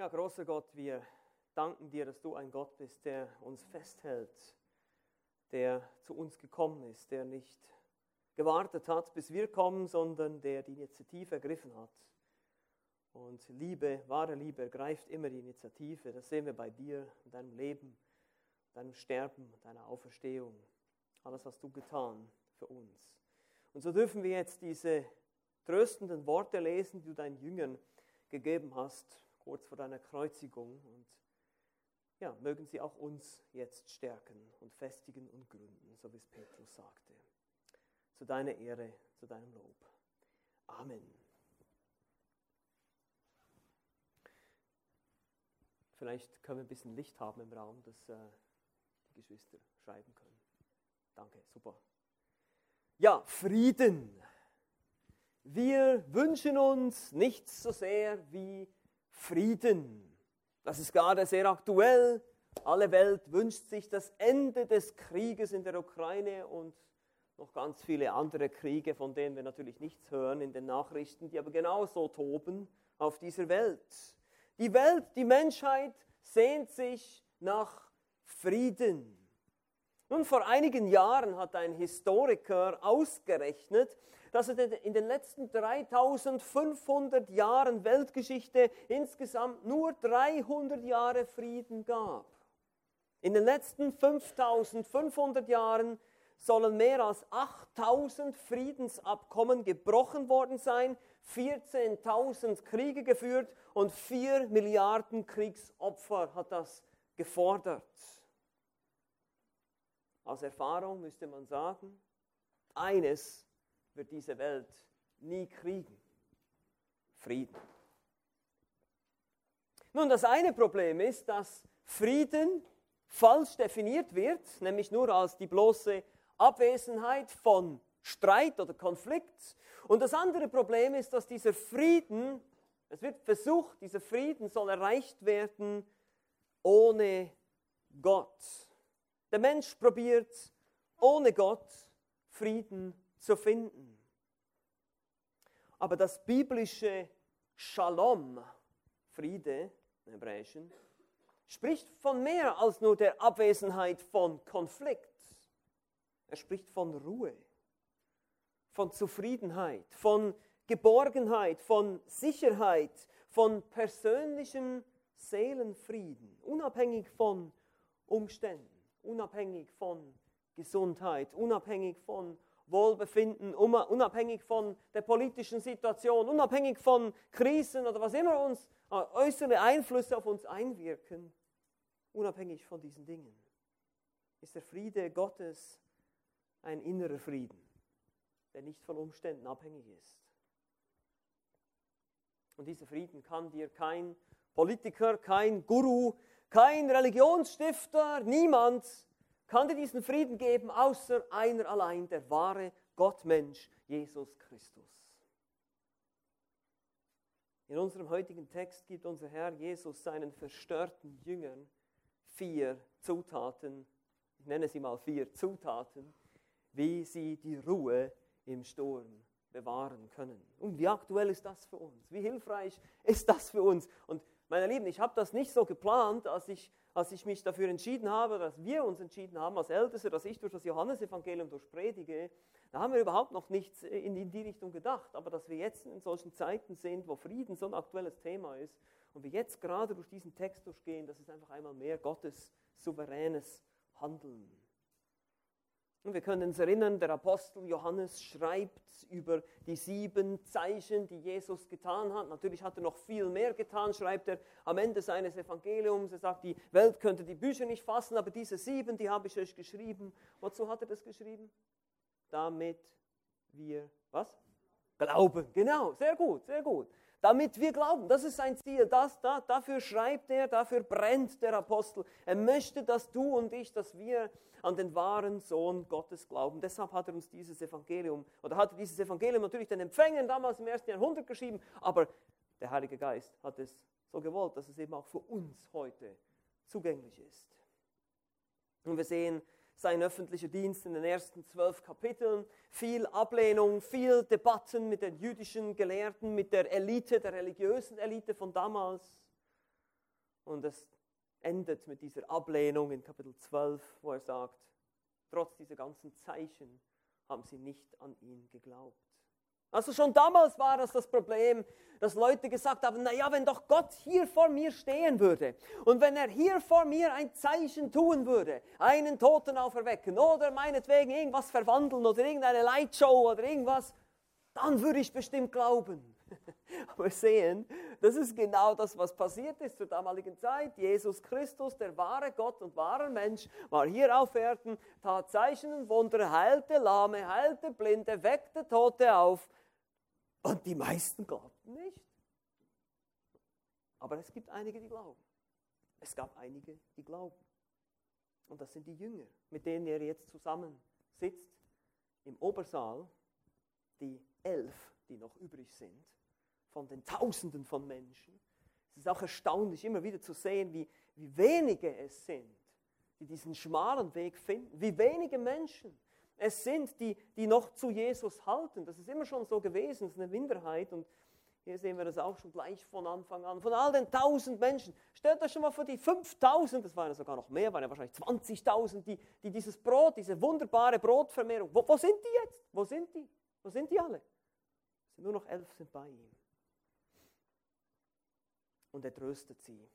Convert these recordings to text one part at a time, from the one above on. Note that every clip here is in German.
Ja, großer Gott, wir danken dir, dass du ein Gott bist, der uns festhält, der zu uns gekommen ist, der nicht gewartet hat, bis wir kommen, sondern der die Initiative ergriffen hat. Und Liebe, wahre Liebe, ergreift immer die Initiative. Das sehen wir bei dir, in deinem Leben, deinem Sterben, deiner Auferstehung. Alles hast du getan für uns. Und so dürfen wir jetzt diese tröstenden Worte lesen, die du deinen Jüngern gegeben hast kurz vor deiner Kreuzigung. Und ja, mögen sie auch uns jetzt stärken und festigen und gründen, so wie es Petrus sagte. Zu deiner Ehre, zu deinem Lob. Amen. Vielleicht können wir ein bisschen Licht haben im Raum, dass äh, die Geschwister schreiben können. Danke, super. Ja, Frieden. Wir wünschen uns nichts so sehr wie Frieden. Das ist gerade sehr aktuell. Alle Welt wünscht sich das Ende des Krieges in der Ukraine und noch ganz viele andere Kriege, von denen wir natürlich nichts hören in den Nachrichten, die aber genauso toben auf dieser Welt. Die Welt, die Menschheit sehnt sich nach Frieden. Nun, vor einigen Jahren hat ein Historiker ausgerechnet, dass es in den letzten 3500 Jahren Weltgeschichte insgesamt nur 300 Jahre Frieden gab. In den letzten 5500 Jahren sollen mehr als 8000 Friedensabkommen gebrochen worden sein, 14.000 Kriege geführt und 4 Milliarden Kriegsopfer hat das gefordert. Aus Erfahrung müsste man sagen, eines wird diese Welt nie kriegen. Frieden. Nun, das eine Problem ist, dass Frieden falsch definiert wird, nämlich nur als die bloße Abwesenheit von Streit oder Konflikt. Und das andere Problem ist, dass dieser Frieden, es wird versucht, dieser Frieden soll erreicht werden ohne Gott. Der Mensch probiert ohne Gott Frieden zu finden. Aber das biblische Shalom, Friede im Hebräischen, spricht von mehr als nur der Abwesenheit von Konflikt. Er spricht von Ruhe, von Zufriedenheit, von Geborgenheit, von Sicherheit, von persönlichem Seelenfrieden, unabhängig von Umständen, unabhängig von Gesundheit, unabhängig von Wohlbefinden, unabhängig von der politischen Situation, unabhängig von Krisen oder was immer uns äh, äußere Einflüsse auf uns einwirken, unabhängig von diesen Dingen, ist der Friede Gottes ein innerer Frieden, der nicht von Umständen abhängig ist. Und dieser Frieden kann dir kein Politiker, kein Guru, kein Religionsstifter, niemand kann dir diesen Frieden geben, außer einer allein, der wahre Gottmensch, Jesus Christus. In unserem heutigen Text gibt unser Herr Jesus seinen verstörten Jüngern vier Zutaten, ich nenne sie mal vier Zutaten, wie sie die Ruhe im Sturm bewahren können. Und wie aktuell ist das für uns? Wie hilfreich ist das für uns? Und meine Lieben, ich habe das nicht so geplant, als ich als ich mich dafür entschieden habe, dass wir uns entschieden haben als Älteste, dass ich durch das Johannesevangelium durchpredige, da haben wir überhaupt noch nichts in die Richtung gedacht. Aber dass wir jetzt in solchen Zeiten sind, wo Frieden so ein aktuelles Thema ist und wir jetzt gerade durch diesen Text durchgehen, das ist einfach einmal mehr Gottes souveränes Handeln. Und wir können uns erinnern, der Apostel Johannes schreibt über die sieben Zeichen, die Jesus getan hat. Natürlich hat er noch viel mehr getan, schreibt er am Ende seines Evangeliums. Er sagt, die Welt könnte die Bücher nicht fassen, aber diese sieben, die habe ich euch geschrieben. Wozu hat er das geschrieben? Damit wir, was? Glauben. Genau, sehr gut, sehr gut damit wir glauben. Das ist sein Ziel. Das, da, dafür schreibt er, dafür brennt der Apostel. Er möchte, dass du und ich, dass wir an den wahren Sohn Gottes glauben. Deshalb hat er uns dieses Evangelium, oder hat er dieses Evangelium natürlich den Empfängern damals im ersten Jahrhundert geschrieben, aber der Heilige Geist hat es so gewollt, dass es eben auch für uns heute zugänglich ist. Und wir sehen, sein öffentlicher Dienst in den ersten zwölf Kapiteln. Viel Ablehnung, viel Debatten mit den jüdischen Gelehrten, mit der Elite, der religiösen Elite von damals. Und es endet mit dieser Ablehnung in Kapitel 12, wo er sagt, trotz dieser ganzen Zeichen haben sie nicht an ihn geglaubt. Also schon damals war das das Problem, dass Leute gesagt haben, naja, wenn doch Gott hier vor mir stehen würde und wenn er hier vor mir ein Zeichen tun würde, einen Toten auferwecken oder meinetwegen irgendwas verwandeln oder irgendeine Lightshow oder irgendwas, dann würde ich bestimmt glauben. Aber wir sehen, das ist genau das, was passiert ist zur damaligen Zeit. Jesus Christus, der wahre Gott und wahre Mensch, war hier auf Erden, tat Zeichen und Wunder, heilte Lahme, heilte Blinde, weckte Tote auf. Und die meisten glaubten nicht. Aber es gibt einige, die glauben. Es gab einige, die glauben. Und das sind die Jünger, mit denen er jetzt zusammen sitzt im Obersaal, die elf, die noch übrig sind, von den Tausenden von Menschen. Es ist auch erstaunlich, immer wieder zu sehen, wie, wie wenige es sind, die diesen schmalen Weg finden, wie wenige Menschen es sind, die, die noch zu Jesus halten. Das ist immer schon so gewesen, es ist eine Minderheit und hier sehen wir das auch schon gleich von Anfang an. Von all den tausend Menschen. Stellt euch schon mal vor die 5000, das waren ja sogar noch mehr, waren ja wahrscheinlich 20.000, die, die dieses Brot, diese wunderbare Brotvermehrung, wo, wo sind die jetzt? Wo sind die? Wo sind die alle? Nur noch elf sind bei ihm. Und er tröstet sie.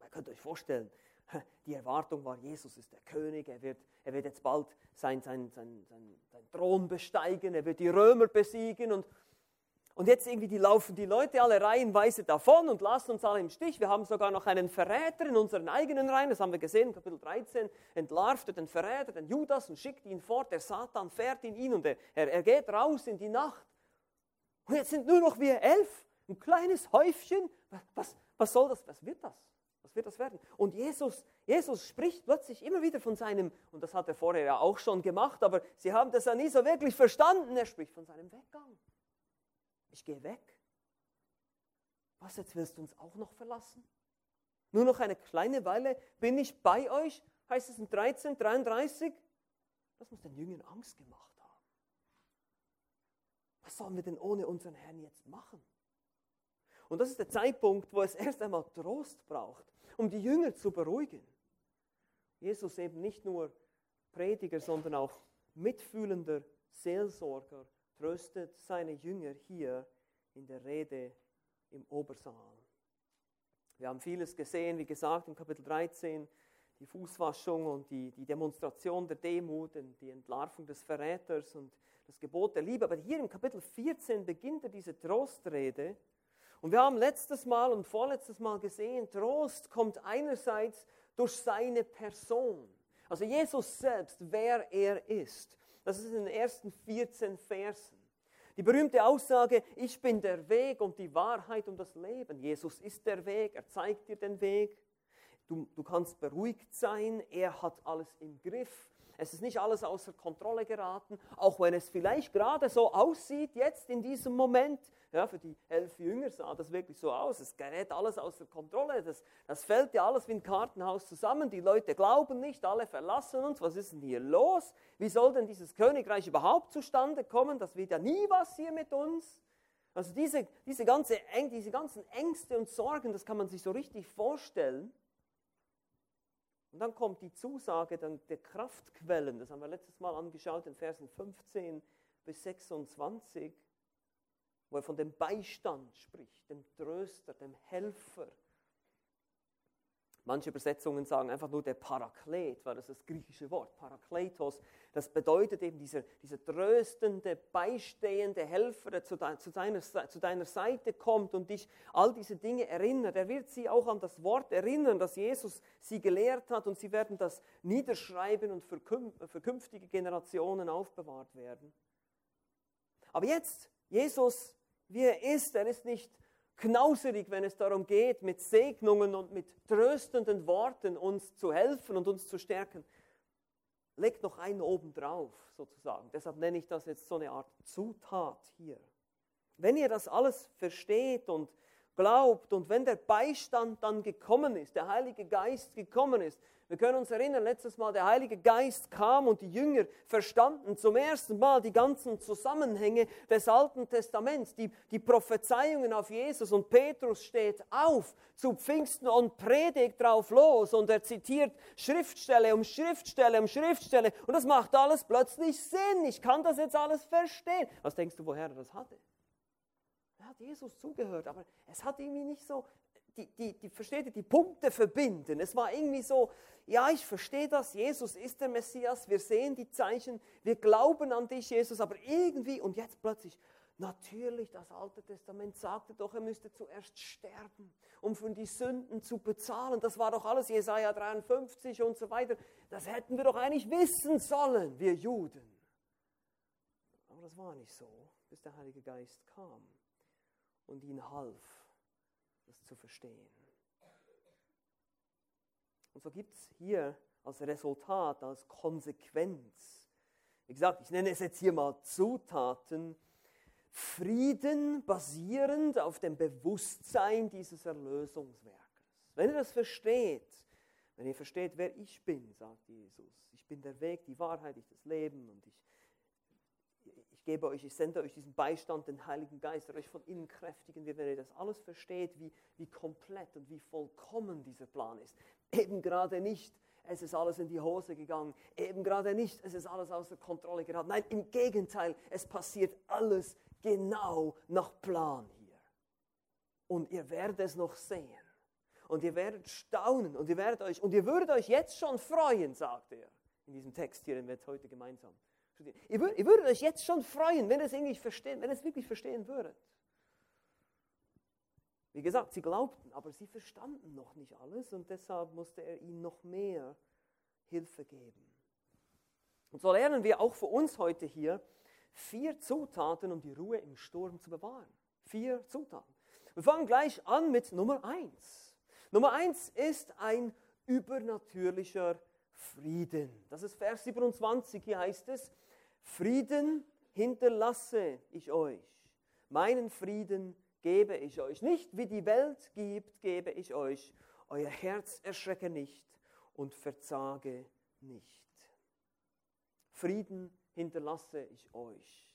Ihr könnt euch vorstellen, die Erwartung war, Jesus ist der König, er wird, er wird jetzt bald sein, sein, sein, sein, sein Thron besteigen, er wird die Römer besiegen und, und jetzt irgendwie die laufen die Leute alle reihenweise davon und lassen uns alle im Stich. Wir haben sogar noch einen Verräter in unseren eigenen Reihen, das haben wir gesehen, Kapitel 13, entlarvt den Verräter, den Judas und schickt ihn fort, der Satan fährt in ihn und er, er, er geht raus in die Nacht. Und jetzt sind nur noch wir elf, ein kleines Häufchen. Was, was soll das, was wird das? Wird das werden? Und Jesus, Jesus spricht plötzlich immer wieder von seinem, und das hat er vorher ja auch schon gemacht, aber sie haben das ja nie so wirklich verstanden. Er spricht von seinem Weggang. Ich gehe weg. Was, jetzt willst du uns auch noch verlassen? Nur noch eine kleine Weile bin ich bei euch, heißt es in 13, 33. Das muss den Jüngern Angst gemacht haben. Was sollen wir denn ohne unseren Herrn jetzt machen? Und das ist der Zeitpunkt, wo es erst einmal Trost braucht um die Jünger zu beruhigen. Jesus eben nicht nur Prediger, sondern auch mitfühlender Seelsorger tröstet seine Jünger hier in der Rede im Obersaal. Wir haben vieles gesehen, wie gesagt, im Kapitel 13, die Fußwaschung und die, die Demonstration der Demut, die Entlarvung des Verräters und das Gebot der Liebe. Aber hier im Kapitel 14 beginnt er diese Trostrede und wir haben letztes Mal und vorletztes Mal gesehen, Trost kommt einerseits durch seine Person. Also Jesus selbst, wer er ist. Das ist in den ersten 14 Versen. Die berühmte Aussage, ich bin der Weg und die Wahrheit und das Leben. Jesus ist der Weg, er zeigt dir den Weg. Du, du kannst beruhigt sein, er hat alles im Griff. Es ist nicht alles außer Kontrolle geraten, auch wenn es vielleicht gerade so aussieht jetzt in diesem Moment. Ja, für die elf Jünger sah das wirklich so aus. Es gerät alles außer Kontrolle. Das, das fällt ja alles wie ein Kartenhaus zusammen. Die Leute glauben nicht, alle verlassen uns. Was ist denn hier los? Wie soll denn dieses Königreich überhaupt zustande kommen? Das wird ja nie was hier mit uns. Also diese, diese, ganze, diese ganzen Ängste und Sorgen, das kann man sich so richtig vorstellen. Und dann kommt die Zusage der Kraftquellen. Das haben wir letztes Mal angeschaut in Versen 15 bis 26 wo er von dem Beistand spricht, dem Tröster, dem Helfer. Manche Übersetzungen sagen einfach nur der Paraklet, weil das ist das griechische Wort, Parakletos. Das bedeutet eben dieser, dieser tröstende, beistehende Helfer, der zu, de, zu, deiner, zu deiner Seite kommt und dich all diese Dinge erinnert. Er wird sie auch an das Wort erinnern, das Jesus sie gelehrt hat und sie werden das niederschreiben und für, für künftige Generationen aufbewahrt werden. Aber jetzt, Jesus wie er ist. Er ist nicht knauserig, wenn es darum geht, mit Segnungen und mit tröstenden Worten uns zu helfen und uns zu stärken. Legt noch einen oben drauf, sozusagen. Deshalb nenne ich das jetzt so eine Art Zutat hier. Wenn ihr das alles versteht und glaubt und wenn der Beistand dann gekommen ist, der Heilige Geist gekommen ist, wir können uns erinnern, letztes Mal der Heilige Geist kam und die Jünger verstanden zum ersten Mal die ganzen Zusammenhänge des Alten Testaments, die, die Prophezeiungen auf Jesus und Petrus steht auf zu Pfingsten und predigt drauf los und er zitiert Schriftstelle um Schriftstelle um Schriftstelle und das macht alles plötzlich Sinn. Ich kann das jetzt alles verstehen. Was denkst du, woher er das hatte? Er hat Jesus zugehört, aber es hat irgendwie nicht so, die, die, die, versteht ihr, die Punkte verbinden. Es war irgendwie so, ja, ich verstehe das, Jesus ist der Messias, wir sehen die Zeichen, wir glauben an dich, Jesus, aber irgendwie, und jetzt plötzlich, natürlich, das Alte Testament sagte doch, er müsste zuerst sterben, um für die Sünden zu bezahlen. Das war doch alles Jesaja 53 und so weiter. Das hätten wir doch eigentlich wissen sollen, wir Juden. Aber das war nicht so, bis der Heilige Geist kam und ihnen half, das zu verstehen. Und so gibt es hier als Resultat, als Konsequenz, wie gesagt, ich nenne es jetzt hier mal Zutaten, Frieden basierend auf dem Bewusstsein dieses Erlösungswerkes. Wenn ihr das versteht, wenn ihr versteht, wer ich bin, sagt Jesus, ich bin der Weg, die Wahrheit, ich das Leben und ich, ich gebe euch, ich sende euch diesen Beistand, den Heiligen Geist, der euch von innen kräftigen wird, wenn ihr das alles versteht, wie, wie komplett und wie vollkommen dieser Plan ist, Eben gerade nicht, es ist alles in die Hose gegangen. Eben gerade nicht, es ist alles außer Kontrolle geraten. Nein, im Gegenteil, es passiert alles genau nach Plan hier. Und ihr werdet es noch sehen. Und ihr werdet staunen und ihr werdet euch, und ihr würdet euch jetzt schon freuen, sagt er in diesem Text hier, den wir heute gemeinsam studieren. Ihr, würdet, ihr würdet euch jetzt schon freuen, wenn ihr es irgendwie verstehen, wenn ihr es wirklich verstehen würdet. Wie gesagt, sie glaubten, aber sie verstanden noch nicht alles und deshalb musste er ihnen noch mehr Hilfe geben. Und so lernen wir auch für uns heute hier vier Zutaten, um die Ruhe im Sturm zu bewahren. Vier Zutaten. Wir fangen gleich an mit Nummer eins. Nummer eins ist ein übernatürlicher Frieden. Das ist Vers 27. Hier heißt es: Frieden hinterlasse ich euch, meinen Frieden gebe ich euch. Nicht wie die Welt gibt, gebe ich euch. Euer Herz erschrecke nicht und verzage nicht. Frieden hinterlasse ich euch.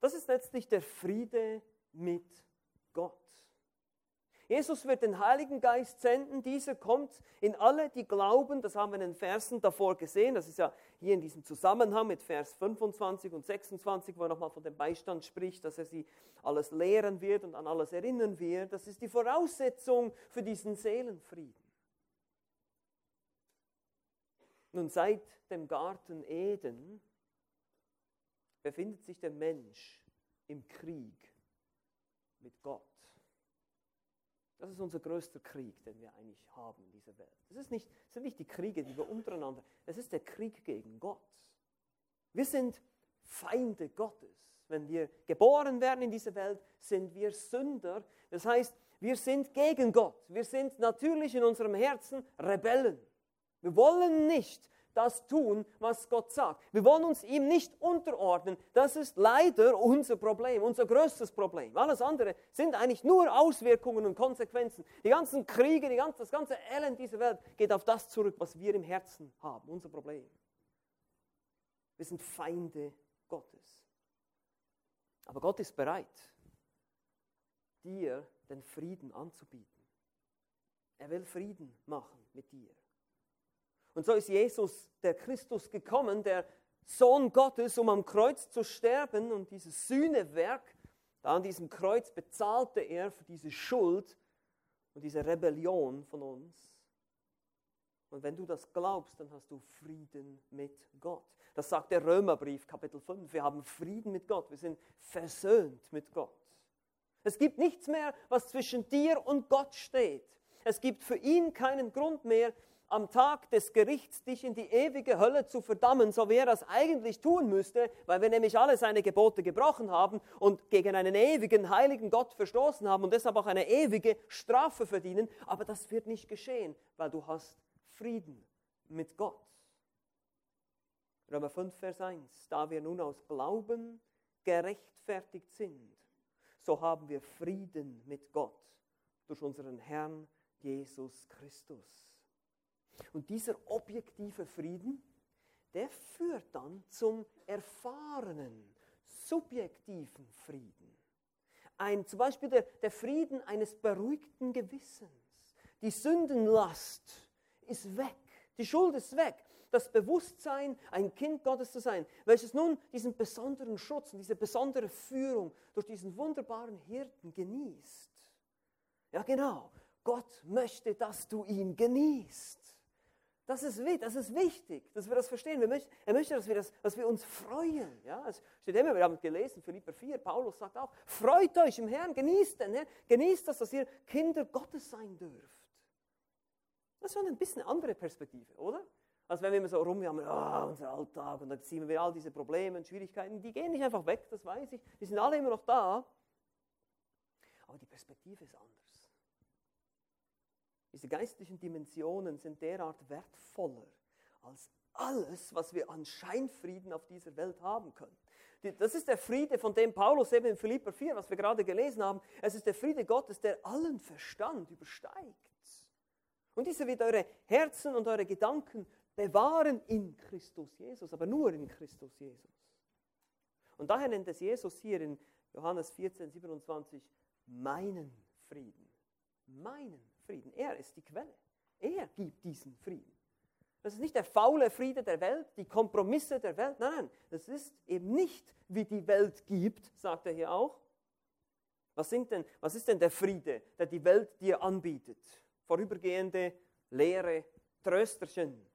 Das ist letztlich der Friede mit Gott. Jesus wird den Heiligen Geist senden. Dieser kommt in alle, die glauben. Das haben wir in den Versen davor gesehen. Das ist ja hier in diesem Zusammenhang mit Vers 25 und 26, wo er nochmal von dem Beistand spricht, dass er sie alles lehren wird und an alles erinnern wird. Das ist die Voraussetzung für diesen Seelenfrieden. Nun, seit dem Garten Eden befindet sich der Mensch im Krieg mit Gott. Das ist unser größter Krieg, den wir eigentlich haben in dieser Welt. Das, ist nicht, das sind nicht die Kriege, die wir untereinander, es ist der Krieg gegen Gott. Wir sind Feinde Gottes. Wenn wir geboren werden in dieser Welt, sind wir Sünder. Das heißt, wir sind gegen Gott. Wir sind natürlich in unserem Herzen Rebellen. Wir wollen nicht das tun, was Gott sagt. Wir wollen uns ihm nicht unterordnen. Das ist leider unser Problem, unser größtes Problem. Alles andere sind eigentlich nur Auswirkungen und Konsequenzen. Die ganzen Kriege, die ganze, das ganze Elend dieser Welt geht auf das zurück, was wir im Herzen haben, unser Problem. Wir sind Feinde Gottes. Aber Gott ist bereit, dir den Frieden anzubieten. Er will Frieden machen mit dir. Und so ist Jesus, der Christus, gekommen, der Sohn Gottes, um am Kreuz zu sterben und dieses Sühnewerk, da an diesem Kreuz bezahlte er für diese Schuld und diese Rebellion von uns. Und wenn du das glaubst, dann hast du Frieden mit Gott. Das sagt der Römerbrief, Kapitel 5. Wir haben Frieden mit Gott. Wir sind versöhnt mit Gott. Es gibt nichts mehr, was zwischen dir und Gott steht. Es gibt für ihn keinen Grund mehr, am Tag des Gerichts dich in die ewige Hölle zu verdammen, so wie er das eigentlich tun müsste, weil wir nämlich alle seine Gebote gebrochen haben und gegen einen ewigen, heiligen Gott verstoßen haben und deshalb auch eine ewige Strafe verdienen. Aber das wird nicht geschehen, weil du hast Frieden mit Gott. Römer 5, Vers 1. Da wir nun aus Glauben gerechtfertigt sind, so haben wir Frieden mit Gott durch unseren Herrn Jesus Christus. Und dieser objektive Frieden, der führt dann zum erfahrenen, subjektiven Frieden. Ein, zum Beispiel der, der Frieden eines beruhigten Gewissens. Die Sündenlast ist weg, die Schuld ist weg. Das Bewusstsein, ein Kind Gottes zu sein, welches nun diesen besonderen Schutz und diese besondere Führung durch diesen wunderbaren Hirten genießt. Ja genau, Gott möchte, dass du ihn genießt. Das ist, das ist wichtig, dass wir das verstehen. Wir möchten, er möchte, dass wir, das, dass wir uns freuen. Ja, es steht immer, wir haben gelesen, Philipper 4, Paulus sagt auch, freut euch im Herrn, genießt den Herrn, genießt das, dass ihr Kinder Gottes sein dürft. Das ist schon ein bisschen eine andere Perspektive, oder? Als wenn wir immer so rumjammern, oh, unser Alltag, und dann ziehen wir all diese Probleme und Schwierigkeiten, die gehen nicht einfach weg, das weiß ich, die sind alle immer noch da. Aber die Perspektive ist anders. Diese geistlichen Dimensionen sind derart wertvoller als alles, was wir an Scheinfrieden auf dieser Welt haben können. Das ist der Friede, von dem Paulus eben in Philipper 4, was wir gerade gelesen haben, es ist der Friede Gottes, der allen Verstand übersteigt. Und dieser wird eure Herzen und eure Gedanken bewahren in Christus Jesus, aber nur in Christus Jesus. Und daher nennt es Jesus hier in Johannes 14, 27 meinen Frieden. Meinen Frieden. Er ist die Quelle. Er gibt diesen Frieden. Das ist nicht der faule Friede der Welt, die Kompromisse der Welt. Nein, nein, das ist eben nicht, wie die Welt gibt, sagt er hier auch. Was, denn, was ist denn der Friede, der die Welt dir anbietet? Vorübergehende leere Trösterchen.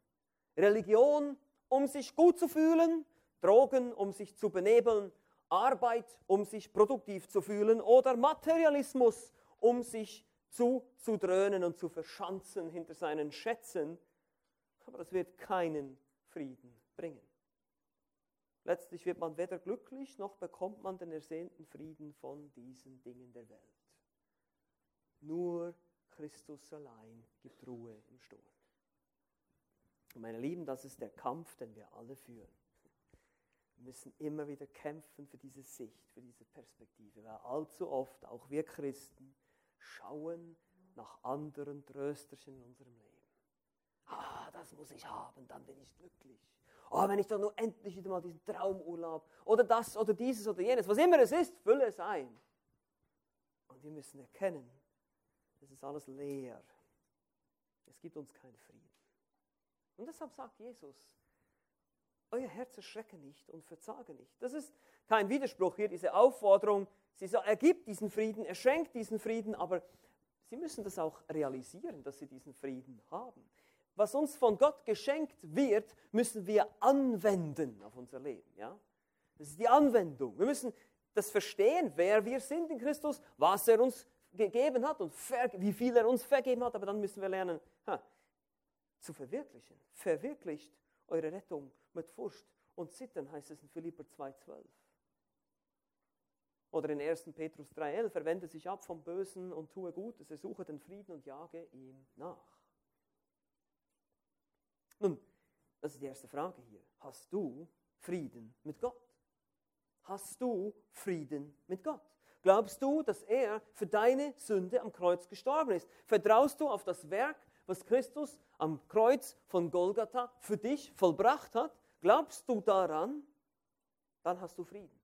Religion, um sich gut zu fühlen, Drogen, um sich zu benebeln, Arbeit, um sich produktiv zu fühlen oder Materialismus, um sich zuzudröhnen und zu verschanzen hinter seinen Schätzen, aber das wird keinen Frieden bringen. Letztlich wird man weder glücklich, noch bekommt man den ersehnten Frieden von diesen Dingen der Welt. Nur Christus allein gibt Ruhe im Sturm. Und meine Lieben, das ist der Kampf, den wir alle führen. Wir müssen immer wieder kämpfen für diese Sicht, für diese Perspektive, weil allzu oft auch wir Christen schauen nach anderen Trösterchen in unserem Leben. Ah, das muss ich haben, dann bin ich glücklich. Oh, wenn ich doch nur endlich wieder mal diesen Traumurlaub oder das oder dieses oder jenes, was immer es ist, fülle es ein. Und wir müssen erkennen, es ist alles leer. Es gibt uns keinen Frieden. Und deshalb sagt Jesus, euer Herz erschrecke nicht und verzage nicht. Das ist kein Widerspruch hier, diese Aufforderung, Sie sagt, er gibt diesen Frieden, er schenkt diesen Frieden, aber Sie müssen das auch realisieren, dass Sie diesen Frieden haben. Was uns von Gott geschenkt wird, müssen wir anwenden auf unser Leben. Ja? Das ist die Anwendung. Wir müssen das verstehen, wer wir sind in Christus, was er uns gegeben hat und wie viel er uns vergeben hat, aber dann müssen wir lernen, ha, zu verwirklichen. Verwirklicht eure Rettung mit Furcht und Zittern, heißt es in Philipper 2,12. Oder in 1. Petrus 3,11, verwende sich ab vom Bösen und tue Gutes, ersuche den Frieden und jage ihm nach. Nun, das ist die erste Frage hier. Hast du Frieden mit Gott? Hast du Frieden mit Gott? Glaubst du, dass er für deine Sünde am Kreuz gestorben ist? Vertraust du auf das Werk, was Christus am Kreuz von Golgatha für dich vollbracht hat? Glaubst du daran? Dann hast du Frieden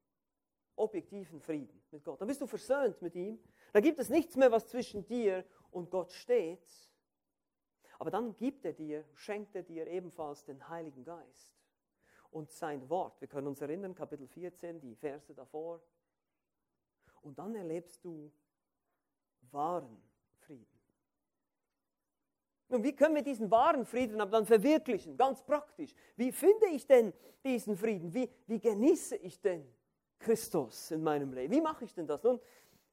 objektiven Frieden mit Gott. Dann bist du versöhnt mit ihm. Da gibt es nichts mehr, was zwischen dir und Gott steht. Aber dann gibt er dir, schenkt er dir ebenfalls den Heiligen Geist und sein Wort. Wir können uns erinnern, Kapitel 14, die Verse davor. Und dann erlebst du wahren Frieden. Nun, wie können wir diesen wahren Frieden aber dann verwirklichen? Ganz praktisch. Wie finde ich denn diesen Frieden? Wie, wie genieße ich denn Christus in meinem Leben. Wie mache ich denn das? Nun,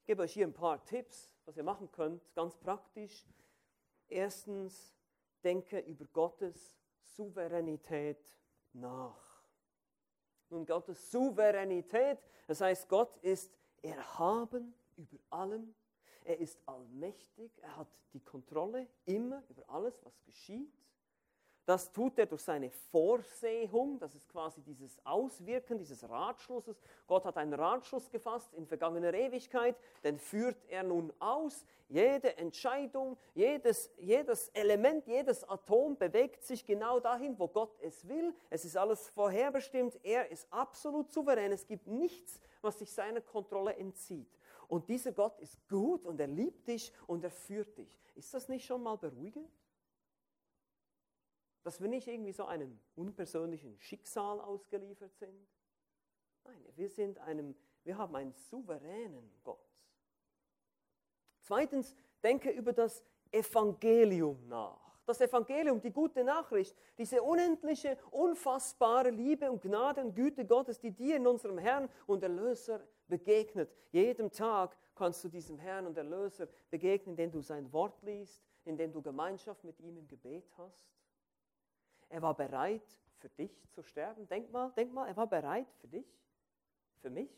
ich gebe euch hier ein paar Tipps, was ihr machen könnt, ganz praktisch. Erstens, denke über Gottes Souveränität nach. Nun, Gottes Souveränität, das heißt, Gott ist erhaben über allem. Er ist allmächtig, er hat die Kontrolle immer über alles, was geschieht. Das tut er durch seine Vorsehung, das ist quasi dieses Auswirken dieses Ratschlusses. Gott hat einen Ratschluss gefasst in vergangener Ewigkeit, den führt er nun aus. Jede Entscheidung, jedes, jedes Element, jedes Atom bewegt sich genau dahin, wo Gott es will. Es ist alles vorherbestimmt, er ist absolut souverän. Es gibt nichts, was sich seiner Kontrolle entzieht. Und dieser Gott ist gut und er liebt dich und er führt dich. Ist das nicht schon mal beruhigend? Dass wir nicht irgendwie so einem unpersönlichen Schicksal ausgeliefert sind. Nein, wir sind einem, wir haben einen souveränen Gott. Zweitens, denke über das Evangelium nach. Das Evangelium, die gute Nachricht, diese unendliche, unfassbare Liebe und Gnade und Güte Gottes, die dir in unserem Herrn und Erlöser begegnet. Jedem Tag kannst du diesem Herrn und Erlöser begegnen, indem du sein Wort liest, indem du Gemeinschaft mit ihm im Gebet hast. Er war bereit, für dich zu sterben. Denk mal, denk mal, er war bereit für dich, für mich.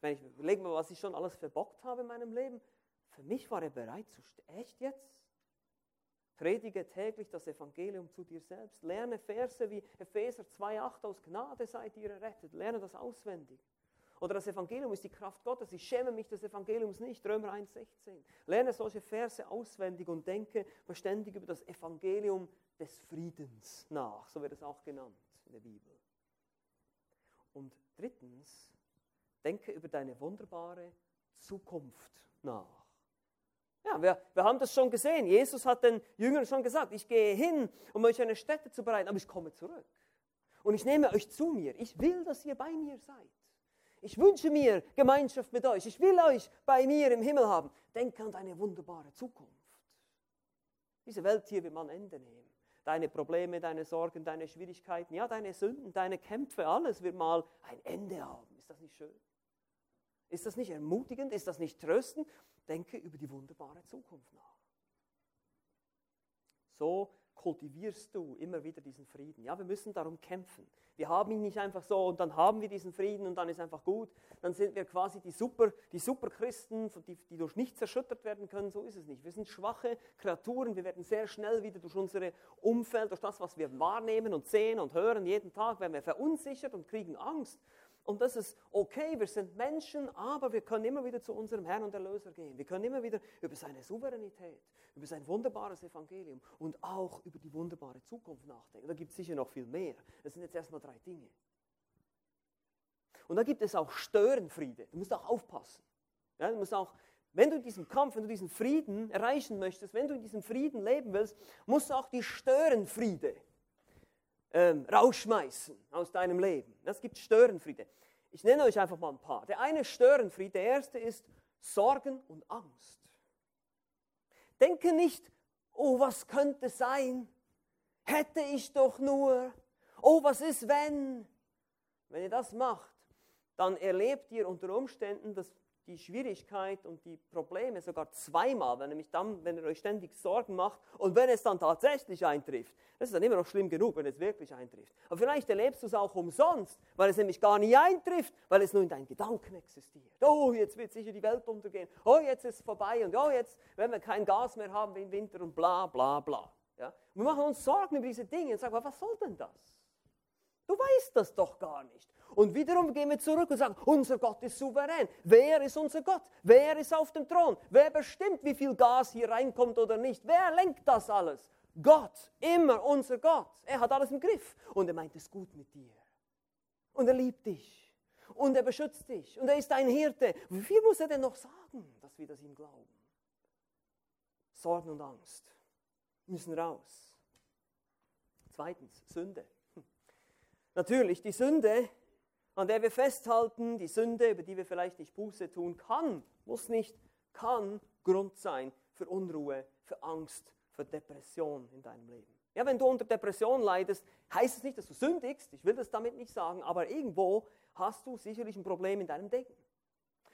Wenn ich überlege mal, was ich schon alles verbockt habe in meinem Leben. Für mich war er bereit zu sterben. Echt jetzt? Predige täglich das Evangelium zu dir selbst. Lerne Verse wie Epheser 2,8 aus Gnade seid ihr errettet. Lerne das auswendig. Oder das Evangelium ist die Kraft Gottes. Ich schäme mich des Evangeliums nicht. Römer 1,16. Lerne solche Verse auswendig und denke beständig über das Evangelium des Friedens nach. So wird es auch genannt in der Bibel. Und drittens, denke über deine wunderbare Zukunft nach. Ja, wir, wir haben das schon gesehen. Jesus hat den Jüngern schon gesagt, ich gehe hin, um euch eine Stätte zu bereiten, aber ich komme zurück. Und ich nehme euch zu mir. Ich will, dass ihr bei mir seid. Ich wünsche mir Gemeinschaft mit euch. Ich will euch bei mir im Himmel haben. Denke an deine wunderbare Zukunft. Diese Welt hier wird man Ende nehmen. Deine Probleme, deine Sorgen, deine Schwierigkeiten, ja, deine Sünden, deine Kämpfe, alles wird mal ein Ende haben. Ist das nicht schön? Ist das nicht ermutigend? Ist das nicht tröstend? Denke über die wunderbare Zukunft nach. So kultivierst du immer wieder diesen Frieden. Ja, wir müssen darum kämpfen. Wir haben ihn nicht einfach so und dann haben wir diesen Frieden und dann ist einfach gut. Dann sind wir quasi die Super, die Superchristen, die, die durch nichts erschüttert werden können. So ist es nicht. Wir sind schwache Kreaturen. Wir werden sehr schnell wieder durch unser Umfeld, durch das, was wir wahrnehmen und sehen und hören, jeden Tag werden wir verunsichert und kriegen Angst. Und das ist okay, wir sind Menschen, aber wir können immer wieder zu unserem Herrn und Erlöser gehen. Wir können immer wieder über seine Souveränität, über sein wunderbares Evangelium und auch über die wunderbare Zukunft nachdenken. Da gibt es sicher noch viel mehr. Das sind jetzt erstmal drei Dinge. Und da gibt es auch Störenfriede. Du musst auch aufpassen. Ja, du musst auch, wenn du diesen Kampf, wenn du diesen Frieden erreichen möchtest, wenn du in diesem Frieden leben willst, musst du auch die Störenfriede ähm, rausschmeißen aus deinem Leben. Das gibt Störenfriede. Ich nenne euch einfach mal ein paar. Der eine Störenfried, der erste ist Sorgen und Angst. Denke nicht, oh, was könnte sein? Hätte ich doch nur. Oh, was ist, wenn? Wenn ihr das macht, dann erlebt ihr unter Umständen, dass die Schwierigkeit und die Probleme sogar zweimal, wenn, nämlich dann, wenn ihr euch ständig Sorgen macht und wenn es dann tatsächlich eintrifft. Das ist dann immer noch schlimm genug, wenn es wirklich eintrifft. Aber vielleicht erlebst du es auch umsonst, weil es nämlich gar nicht eintrifft, weil es nur in deinen Gedanken existiert. Oh, jetzt wird sicher die Welt untergehen. Oh, jetzt ist es vorbei und oh, jetzt werden wir kein Gas mehr haben im Winter und bla bla bla. Ja? wir machen uns Sorgen über diese Dinge und sagen, was soll denn das? Du weißt das doch gar nicht. Und wiederum gehen wir zurück und sagen, unser Gott ist souverän. Wer ist unser Gott? Wer ist auf dem Thron? Wer bestimmt, wie viel Gas hier reinkommt oder nicht? Wer lenkt das alles? Gott, immer unser Gott. Er hat alles im Griff. Und er meint es gut mit dir. Und er liebt dich. Und er beschützt dich. Und er ist dein Hirte. Wie viel muss er denn noch sagen, dass wir das ihm glauben? Sorgen und Angst müssen raus. Zweitens, Sünde. Natürlich, die Sünde, an der wir festhalten, die Sünde, über die wir vielleicht nicht Buße tun, kann, muss nicht, kann Grund sein für Unruhe, für Angst, für Depression in deinem Leben. Ja, wenn du unter Depression leidest, heißt es nicht, dass du sündigst, ich will das damit nicht sagen, aber irgendwo hast du sicherlich ein Problem in deinem Denken.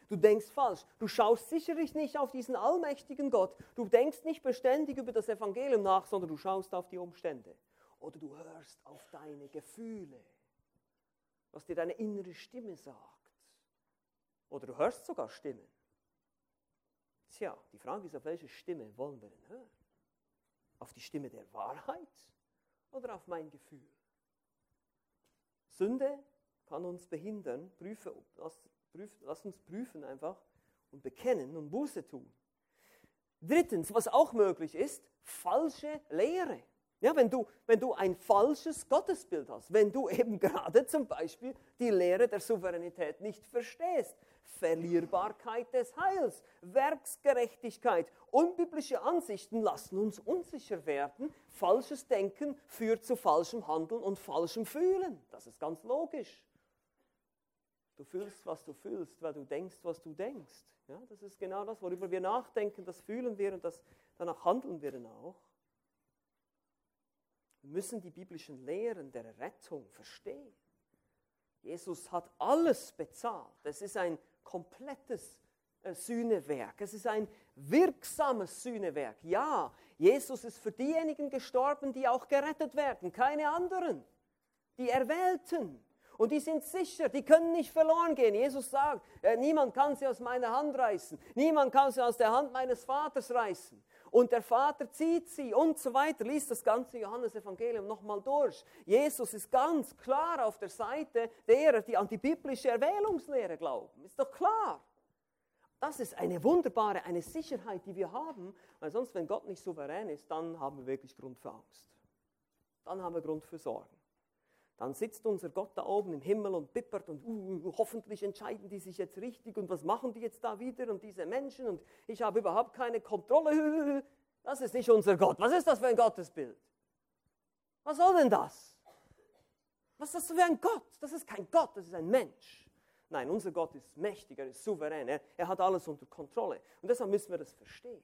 Du denkst falsch. Du schaust sicherlich nicht auf diesen allmächtigen Gott. Du denkst nicht beständig über das Evangelium nach, sondern du schaust auf die Umstände. Oder du hörst auf deine Gefühle was dir deine innere Stimme sagt. Oder du hörst sogar Stimmen. Tja, die Frage ist, auf welche Stimme wollen wir denn hören? Auf die Stimme der Wahrheit oder auf mein Gefühl? Sünde kann uns behindern. Prüfe, lass, prüf, lass uns prüfen einfach und bekennen und Buße tun. Drittens, was auch möglich ist, falsche Lehre. Ja, wenn, du, wenn du ein falsches Gottesbild hast, wenn du eben gerade zum Beispiel die Lehre der Souveränität nicht verstehst, Verlierbarkeit des Heils, Werksgerechtigkeit, unbiblische Ansichten lassen uns unsicher werden, falsches Denken führt zu falschem Handeln und falschem Fühlen. Das ist ganz logisch. Du fühlst, was du fühlst, weil du denkst, was du denkst. Ja, das ist genau das, worüber wir nachdenken, das fühlen wir und das, danach handeln wir dann auch. Wir müssen die biblischen Lehren der Rettung verstehen. Jesus hat alles bezahlt. Es ist ein komplettes äh, Sühnewerk. Es ist ein wirksames Sühnewerk. Ja, Jesus ist für diejenigen gestorben, die auch gerettet werden, keine anderen. Die Erwählten. Und die sind sicher, die können nicht verloren gehen. Jesus sagt, äh, niemand kann sie aus meiner Hand reißen. Niemand kann sie aus der Hand meines Vaters reißen und der Vater zieht sie und so weiter. Lies das ganze Johannesevangelium nochmal durch. Jesus ist ganz klar auf der Seite derer, die an die biblische Erwählungslehre glauben. Ist doch klar. Das ist eine wunderbare, eine Sicherheit, die wir haben, weil sonst, wenn Gott nicht souverän ist, dann haben wir wirklich Grund für Angst. Dann haben wir Grund für Sorgen. Dann sitzt unser Gott da oben im Himmel und bippert und uh, hoffentlich entscheiden die sich jetzt richtig und was machen die jetzt da wieder und diese Menschen und ich habe überhaupt keine Kontrolle. Das ist nicht unser Gott. Was ist das für ein Gottesbild? Was soll denn das? Was ist das für ein Gott? Das ist kein Gott, das ist ein Mensch. Nein, unser Gott ist mächtig, er ist souverän, er, er hat alles unter Kontrolle. Und deshalb müssen wir das verstehen.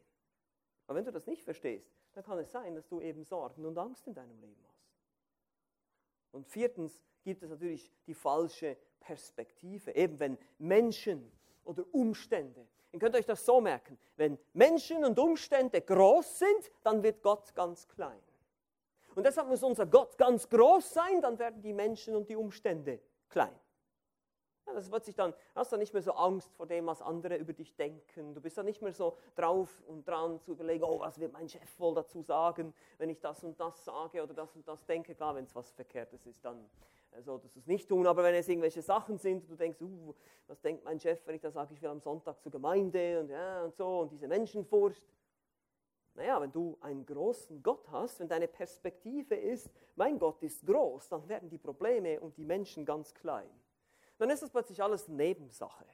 Aber wenn du das nicht verstehst, dann kann es sein, dass du eben Sorgen und Angst in deinem Leben hast. Und viertens gibt es natürlich die falsche Perspektive. Eben wenn Menschen oder Umstände, ihr könnt euch das so merken, wenn Menschen und Umstände groß sind, dann wird Gott ganz klein. Und deshalb muss unser Gott ganz groß sein, dann werden die Menschen und die Umstände klein. Das wird sich dann, hast dann nicht mehr so Angst vor dem, was andere über dich denken. Du bist dann nicht mehr so drauf und dran zu überlegen, oh, was wird mein Chef wohl dazu sagen, wenn ich das und das sage oder das und das denke. Klar, wenn es was Verkehrtes ist, dann äh, solltest du es nicht tun. Aber wenn es irgendwelche Sachen sind, und du denkst, uh, was denkt mein Chef, wenn ich da sage, ich will am Sonntag zur Gemeinde und ja und so und diese Menschenfurcht. Naja, wenn du einen großen Gott hast, wenn deine Perspektive ist, mein Gott ist groß, dann werden die Probleme und die Menschen ganz klein dann ist das plötzlich alles Nebensache.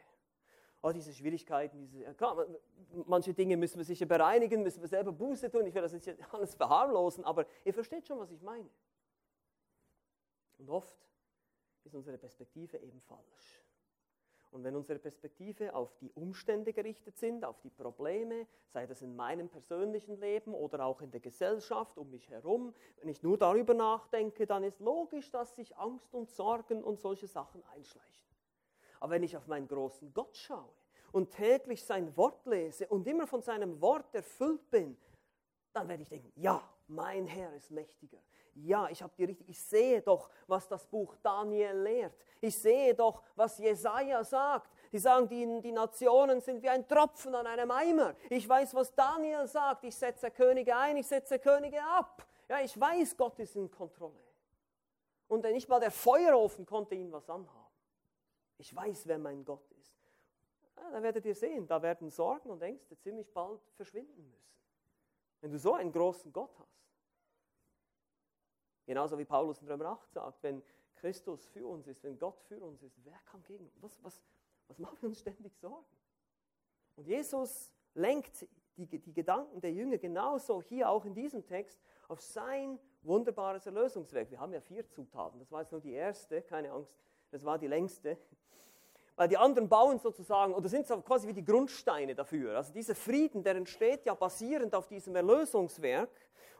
Oh, diese Schwierigkeiten, diese, klar, manche Dinge müssen wir sicher bereinigen, müssen wir selber Buße tun. Ich will das nicht alles verharmlosen, aber ihr versteht schon, was ich meine. Und oft ist unsere Perspektive eben falsch. Und wenn unsere Perspektive auf die Umstände gerichtet sind, auf die Probleme, sei das in meinem persönlichen Leben oder auch in der Gesellschaft um mich herum, wenn ich nur darüber nachdenke, dann ist logisch, dass sich Angst und Sorgen und solche Sachen einschleichen. Aber wenn ich auf meinen großen Gott schaue und täglich sein Wort lese und immer von seinem Wort erfüllt bin, dann werde ich denken, ja, mein Herr ist mächtiger. Ja, ich habe die richtig, ich sehe doch, was das Buch Daniel lehrt. Ich sehe doch, was Jesaja sagt. Die sagen, die, die Nationen sind wie ein Tropfen an einem Eimer. Ich weiß, was Daniel sagt. Ich setze Könige ein, ich setze Könige ab. Ja, ich weiß, Gott ist in Kontrolle. Und nicht mal der Feuerofen konnte ihn was anhaben. Ich weiß, wer mein Gott ist. Ja, da werdet ihr sehen, da werden Sorgen und Ängste ziemlich bald verschwinden müssen. Wenn du so einen großen Gott hast. Genauso wie Paulus in Römer 8 sagt, wenn Christus für uns ist, wenn Gott für uns ist, wer kann gegen uns? Was, was, was machen wir uns ständig Sorgen? Und Jesus lenkt die, die Gedanken der Jünger genauso hier auch in diesem Text auf sein wunderbares Erlösungswerk. Wir haben ja vier Zutaten, das war jetzt nur die erste, keine Angst, das war die längste. Weil die anderen bauen sozusagen, oder sind so quasi wie die Grundsteine dafür. Also dieser Frieden, der entsteht ja basierend auf diesem Erlösungswerk.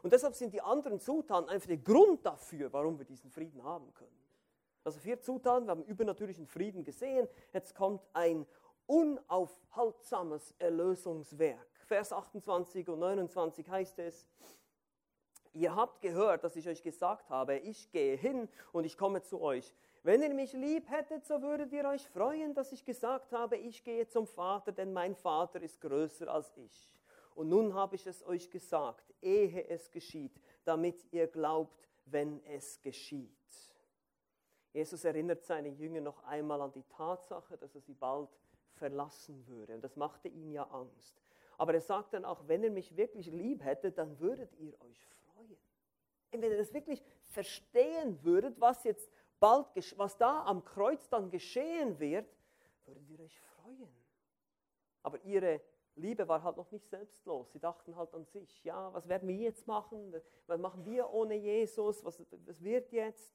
Und deshalb sind die anderen Zutaten einfach der Grund dafür, warum wir diesen Frieden haben können. Also vier Zutaten, wir haben übernatürlichen Frieden gesehen. Jetzt kommt ein unaufhaltsames Erlösungswerk. Vers 28 und 29 heißt es, ihr habt gehört, dass ich euch gesagt habe, ich gehe hin und ich komme zu euch. Wenn ihr mich lieb hättet, so würdet ihr euch freuen, dass ich gesagt habe, ich gehe zum Vater, denn mein Vater ist größer als ich. Und nun habe ich es euch gesagt, ehe es geschieht, damit ihr glaubt, wenn es geschieht. Jesus erinnert seine Jünger noch einmal an die Tatsache, dass er sie bald verlassen würde. Und das machte ihn ja Angst. Aber er sagt dann auch, wenn ihr mich wirklich lieb hättet, dann würdet ihr euch freuen. Und wenn ihr das wirklich verstehen würdet, was jetzt bald, was da am Kreuz dann geschehen wird, würdet ihr euch freuen. Aber ihre Liebe war halt noch nicht selbstlos. Sie dachten halt an sich, ja, was werden wir jetzt machen? Was machen wir ohne Jesus? Was, was wird jetzt?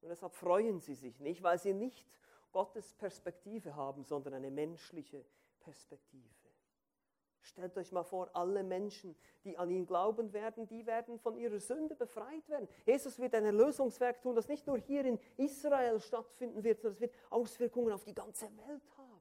Und deshalb freuen sie sich nicht, weil sie nicht Gottes Perspektive haben, sondern eine menschliche Perspektive. Stellt euch mal vor, alle Menschen, die an ihn glauben werden, die werden von ihrer Sünde befreit werden. Jesus wird ein Erlösungswerk tun, das nicht nur hier in Israel stattfinden wird, sondern es wird Auswirkungen auf die ganze Welt haben.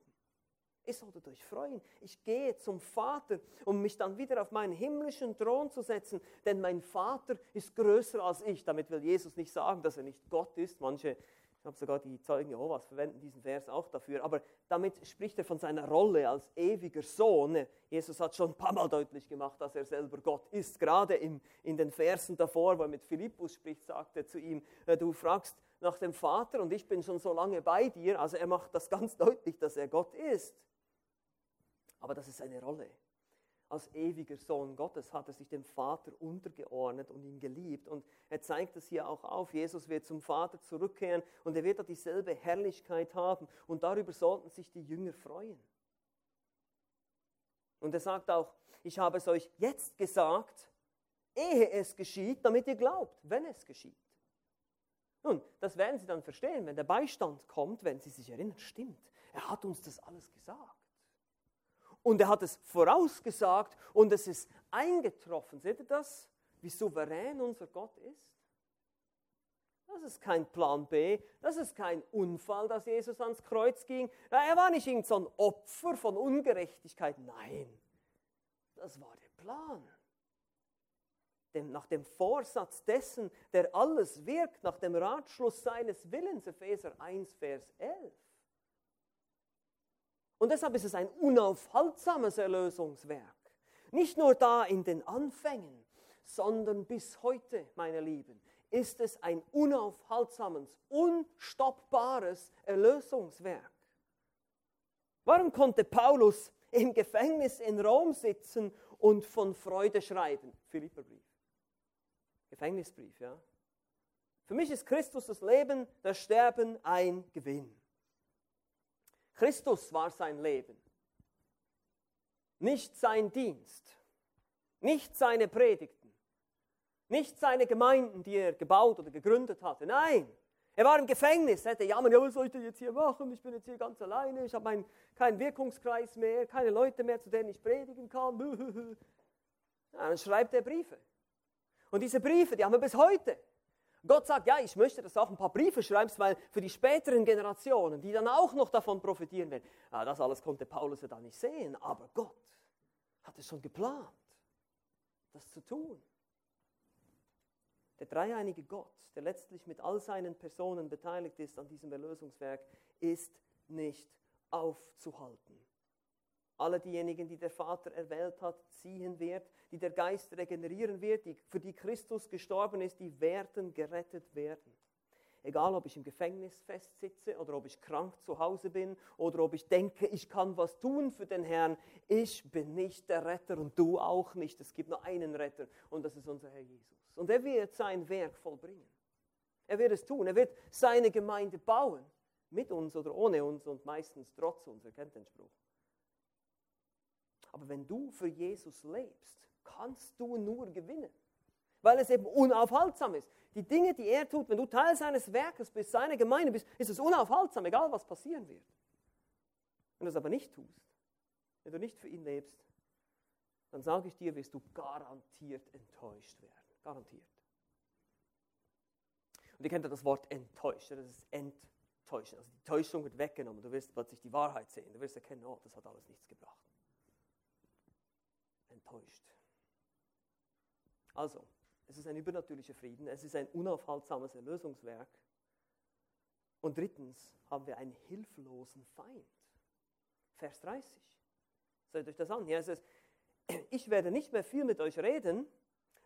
Ihr solltet euch freuen. Ich gehe zum Vater, um mich dann wieder auf meinen himmlischen Thron zu setzen, denn mein Vater ist größer als ich. Damit will Jesus nicht sagen, dass er nicht Gott ist. Manche ich habe sogar die Zeugen Jehovas verwenden diesen Vers auch dafür. Aber damit spricht er von seiner Rolle als ewiger Sohn. Jesus hat schon ein paar Mal deutlich gemacht, dass er selber Gott ist. Gerade in, in den Versen davor, wo er mit Philippus spricht, sagt er zu ihm, äh, du fragst nach dem Vater und ich bin schon so lange bei dir. Also er macht das ganz deutlich, dass er Gott ist. Aber das ist seine Rolle als ewiger Sohn Gottes hat er sich dem Vater untergeordnet und ihn geliebt. Und er zeigt es hier auch auf. Jesus wird zum Vater zurückkehren und er wird da dieselbe Herrlichkeit haben. Und darüber sollten sich die Jünger freuen. Und er sagt auch, ich habe es euch jetzt gesagt, ehe es geschieht, damit ihr glaubt, wenn es geschieht. Nun, das werden Sie dann verstehen, wenn der Beistand kommt, wenn Sie sich erinnern, stimmt, er hat uns das alles gesagt. Und er hat es vorausgesagt und es ist eingetroffen. Seht ihr das? Wie souverän unser Gott ist? Das ist kein Plan B, das ist kein Unfall, dass Jesus ans Kreuz ging. Er war nicht irgendein so Opfer von Ungerechtigkeit. Nein, das war der Plan. Dem, nach dem Vorsatz dessen, der alles wirkt, nach dem Ratschluss seines Willens, Epheser 1, Vers 11. Und deshalb ist es ein unaufhaltsames Erlösungswerk. Nicht nur da in den Anfängen, sondern bis heute, meine Lieben, ist es ein unaufhaltsames, unstoppbares Erlösungswerk. Warum konnte Paulus im Gefängnis in Rom sitzen und von Freude schreiben? Philipperbrief. Gefängnisbrief, ja. Für mich ist Christus das Leben, das Sterben ein Gewinn. Christus war sein Leben, nicht sein Dienst, nicht seine Predigten, nicht seine Gemeinden, die er gebaut oder gegründet hatte. Nein, er war im Gefängnis, hätte jammern, ja, was soll ich denn jetzt hier machen? Ich bin jetzt hier ganz alleine, ich habe keinen Wirkungskreis mehr, keine Leute mehr, zu denen ich predigen kann. Ja, dann schreibt er Briefe. Und diese Briefe, die haben wir bis heute. Gott sagt, ja, ich möchte, dass du auch ein paar Briefe schreibst, weil für die späteren Generationen, die dann auch noch davon profitieren werden. Ja, das alles konnte Paulus ja da nicht sehen, aber Gott hat es schon geplant, das zu tun. Der dreieinige Gott, der letztlich mit all seinen Personen beteiligt ist an diesem Erlösungswerk, ist nicht aufzuhalten. Alle diejenigen, die der Vater erwählt hat, ziehen wird, die der Geist regenerieren wird, die, für die Christus gestorben ist, die werden gerettet werden. Egal, ob ich im Gefängnis festsitze oder ob ich krank zu Hause bin oder ob ich denke, ich kann was tun für den Herrn, ich bin nicht der Retter und du auch nicht. Es gibt nur einen Retter und das ist unser Herr Jesus. Und er wird sein Werk vollbringen. Er wird es tun. Er wird seine Gemeinde bauen. Mit uns oder ohne uns und meistens trotz uns. Er kennt den Spruch. Aber wenn du für Jesus lebst, kannst du nur gewinnen. Weil es eben unaufhaltsam ist. Die Dinge, die er tut, wenn du Teil seines Werkes bist, seiner Gemeinde bist, ist es unaufhaltsam, egal was passieren wird. Wenn du es aber nicht tust, wenn du nicht für ihn lebst, dann sage ich dir, wirst du garantiert enttäuscht werden. Garantiert. Und ihr kennt ja das Wort enttäuscht, das ist enttäuschen. Also die Täuschung wird weggenommen, du wirst plötzlich die Wahrheit sehen, du wirst erkennen, oh, das hat alles nichts gebracht. Enttäuscht. Also, es ist ein übernatürlicher Frieden, es ist ein unaufhaltsames Erlösungswerk. Und drittens haben wir einen hilflosen Feind. Vers 30. Seht euch das an. Hier ist es, ich werde nicht mehr viel mit euch reden,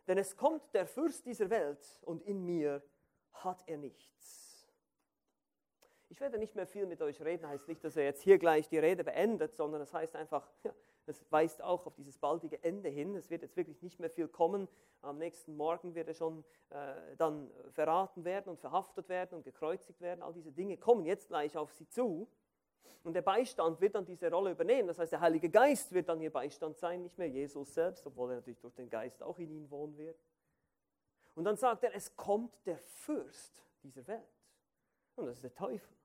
Denn es kommt der Fürst dieser Welt und in mir hat er nichts. Ich werde nicht mehr viel mit euch reden, heißt nicht, dass er jetzt hier gleich die Rede beendet, sondern es heißt einfach, ja, es weist auch auf dieses baldige Ende hin. Es wird jetzt wirklich nicht mehr viel kommen. Am nächsten Morgen wird er schon äh, dann verraten werden und verhaftet werden und gekreuzigt werden. All diese Dinge kommen jetzt gleich auf sie zu. Und der Beistand wird dann diese Rolle übernehmen. Das heißt, der Heilige Geist wird dann ihr Beistand sein, nicht mehr Jesus selbst, obwohl er natürlich durch den Geist auch in ihnen wohnen wird. Und dann sagt er, es kommt der Fürst dieser Welt. Und das ist der Teufel.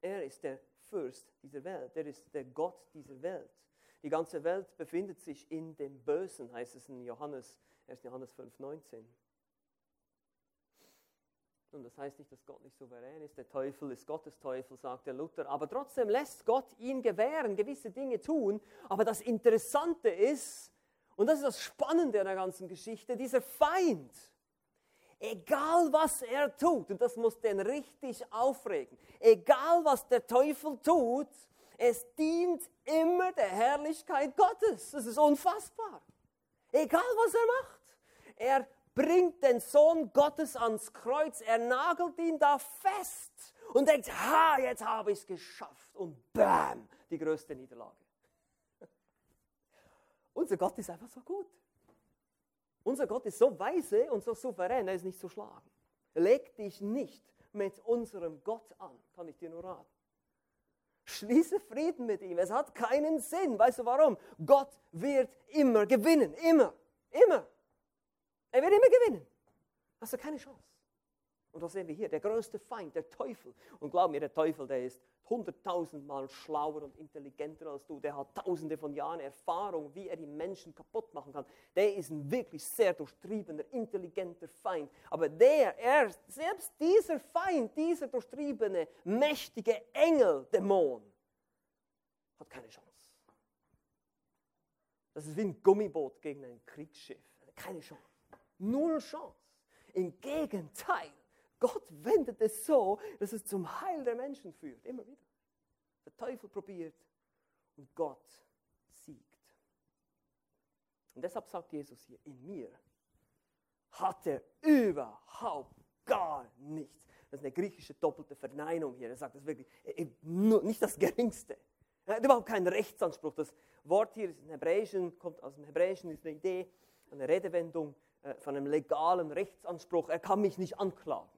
Er ist der Fürst dieser Welt. Er ist der Gott dieser Welt. Die ganze Welt befindet sich in dem Bösen, heißt es in Johannes, 1. Johannes 5, 19. Und das heißt nicht, dass Gott nicht souverän ist. Der Teufel ist Gottes Teufel, sagt der Luther. Aber trotzdem lässt Gott ihn gewähren, gewisse Dinge tun. Aber das Interessante ist, und das ist das Spannende an der ganzen Geschichte, dieser Feind, egal was er tut, und das muss den richtig aufregen, egal was der Teufel tut, es dient immer der Herrlichkeit Gottes. Das ist unfassbar. Egal was er macht. Er bringt den Sohn Gottes ans Kreuz, er nagelt ihn da fest und denkt, ha, jetzt habe ich es geschafft. Und bam, die größte Niederlage. Unser Gott ist einfach so gut. Unser Gott ist so weise und so souverän, er ist nicht zu schlagen. Leg dich nicht mit unserem Gott an, kann ich dir nur raten. Schließe Frieden mit ihm. Es hat keinen Sinn. Weißt du warum? Gott wird immer gewinnen. Immer. Immer. Er wird immer gewinnen. Hast du keine Chance. Und das sehen wir hier, der größte Feind, der Teufel. Und glaub mir, der Teufel, der ist hunderttausendmal schlauer und intelligenter als du. Der hat tausende von Jahren Erfahrung, wie er die Menschen kaputt machen kann. Der ist ein wirklich sehr durchtriebener, intelligenter Feind. Aber der, er, selbst dieser Feind, dieser durchtriebene, mächtige Engel, Dämon, hat keine Chance. Das ist wie ein Gummiboot gegen ein Kriegsschiff. Keine Chance. Null Chance. Im Gegenteil. Gott wendet es so, dass es zum Heil der Menschen führt. Immer wieder. Der Teufel probiert und Gott siegt. Und deshalb sagt Jesus hier, in mir hat er überhaupt gar nichts. Das ist eine griechische doppelte Verneinung hier. Er sagt das wirklich, nicht das Geringste. Er hat überhaupt keinen Rechtsanspruch. Das Wort hier ist im Hebräischen, kommt aus dem Hebräischen, ist eine Idee, eine Redewendung äh, von einem legalen Rechtsanspruch. Er kann mich nicht anklagen.